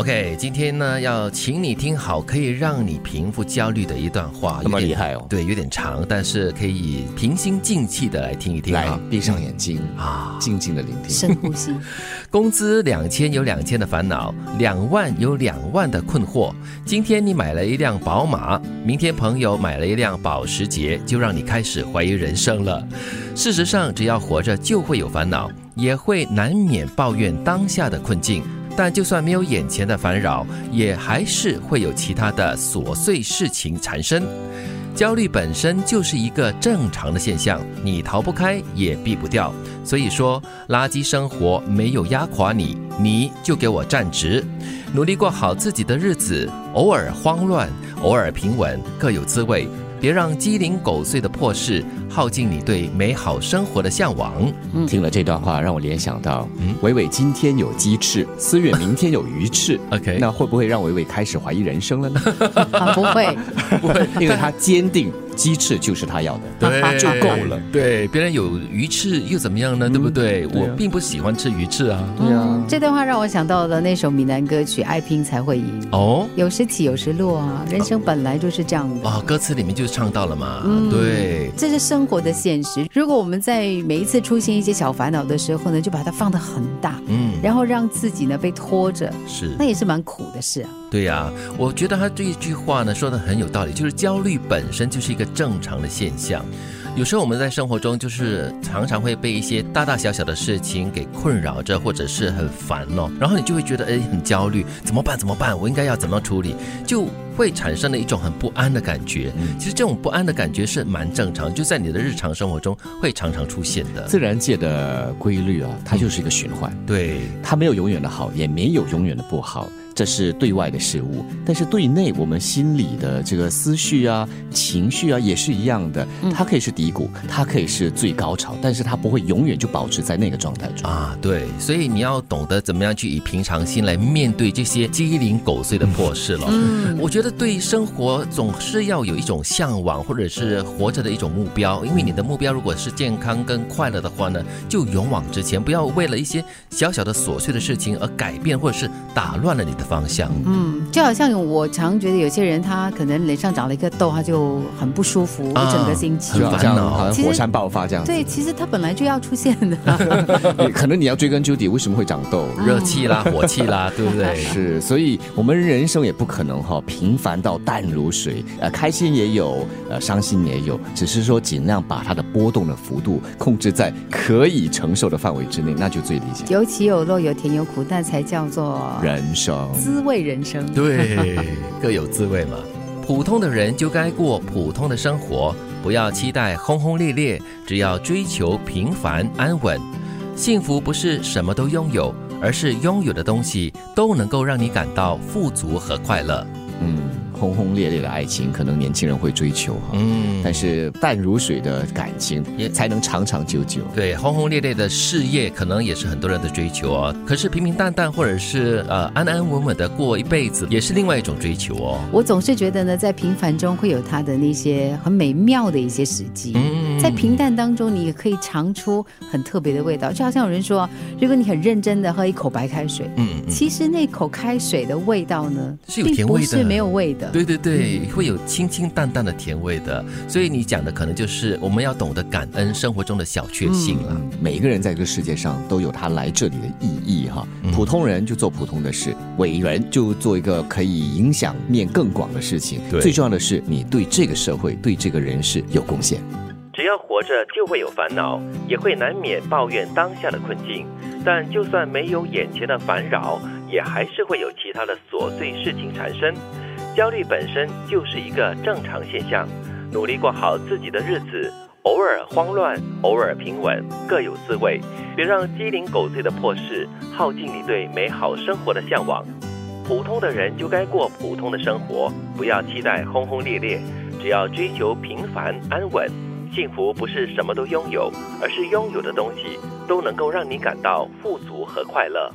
OK，今天呢要请你听好，可以让你平复焦虑的一段话，那么有点厉害哦对，有点长，但是可以平心静气的来听一听来啊。，闭上眼睛啊静静的聆听。深呼吸。工资两千有两千的烦恼，两万有两万的困惑。今天你买了一辆宝马，明天朋友买了一辆保时捷，就让你开始怀疑人生了。事实上，只要活着就会有烦恼，也会难免抱怨当下的困境。但就算没有眼前的烦扰，也还是会有其他的琐碎事情产生。焦虑本身就是一个正常的现象，你逃不开也避不掉。所以说，垃圾生活没有压垮你，你就给我站直，努力过好自己的日子。偶尔慌乱，偶尔平稳，各有滋味。别让鸡零狗碎的破事耗尽你对美好生活的向往。听了这段话，让我联想到，嗯伟伟今天有鸡翅，思远明天有鱼翅。OK 那会不会让伟伟开始怀疑人生了呢？啊，不会，不会，因为他坚定鸡翅就是他要的。对就够了。对，别人有鱼翅又怎么样呢？对不对？我并不喜欢吃鱼翅啊。对啊，这段话让我想到了那首闽南歌曲《爱拼才会赢》，哦有时起有时落啊，人生本来就是这样的。哦，歌词里面就唱到了嘛。嗯对，这是生活的现实。如果我们在每一次出现一些小烦恼的时候呢，就把它放得很大，嗯，然后让自己呢被拖着，是那也是蛮苦的事啊。对呀、我觉得他这一句话呢说的很有道理，就是焦虑本身就是一个正常的现象。有时候我们在生活中就是常常会被一些大大小小的事情给困扰着，或者是很烦哦，然后你就会觉得哎很焦虑，怎么办？怎么办？我应该要怎么样处理？就会产生了一种很不安的感觉。其实这种不安的感觉是蛮正常，就在你的日常生活中会常常出现的。自然界的规律啊，它就是一个循环，对，它没有永远的好，也没有永远的不好。这是对外的事物，但是对内，我们心里的这个思绪啊、情绪啊，也是一样的。它可以是低谷，它可以是最高潮，但是它不会永远就保持在那个状态中。啊，对，所以你要懂得怎么样去以平常心来面对这些鸡零狗碎的破事了。嗯，我觉得对生活总是要有一种向往，或者是活着的一种目标。因为你的目标如果是健康跟快乐的话呢，就勇往直前，不要为了一些小小的琐碎的事情而改变或者是打乱了你的方向。嗯，就好像我常觉得有些人他可能脸上长了一个痘，他就很不舒服，啊一整个星期。就好像很烦恼好像火山爆发这样。对，其实他本来就要出现的。你 可能你要追根究底，为什么会长痘？热气啦，火气啦，对不对？是，所以我们人生也不可能哈、平凡到淡如水，呃，开心也有，呃，伤心也有，只是说尽量把它的波动的幅度控制在可以承受的范围之内，那就最理想。有起有落，有甜有苦，那才叫做人生，滋味人生。对，各有滋味嘛。普通的人就该过普通的生活，不要期待轰轰烈烈，只要追求平凡安稳。幸福不是什么都拥有，而是拥有的东西都能够让你感到富足和快乐。嗯，轰轰烈烈的爱情，可能年轻人会追求哈、嗯，但是淡如水的感情也才能长长久久。对，轰轰烈烈的事业可能也是很多人的追求哦。可是平平淡淡或者是呃安安稳稳的过一辈子，也是另外一种追求哦。我总是觉得呢，在平凡中会有它的那些很美妙的一些时机。嗯在平淡当中，你也可以尝出很特别的味道。就好像有人说，如果你很认真的喝一口白开水，嗯嗯，其实那口开水的味道呢，是有甜味的并不是没有味的。对对对，会有清清淡淡的甜味的。所以你讲的可能就是我们要懂得感恩生活中的小确幸了。嗯，每个人在这个世界上都有他来这里的意义哈。普通人就做普通的事，伟人就做一个可以影响面更广的事情。最重要的是你对这个社会、对这个人是有贡献。只要活着就会有烦恼，也会难免抱怨当下的困境。但就算没有眼前的烦扰，也还是会有其他的琐碎事情产生。焦虑本身就是一个正常现象，努力过好自己的日子，偶尔慌乱，偶尔平稳，各有滋味。别让鸡零狗碎的破事耗尽你对美好生活的向往。普通的人就该过普通的生活，不要期待轰轰烈烈，只要追求平凡安稳。幸福不是什么都拥有，而是拥有的东西都能够让你感到富足和快乐。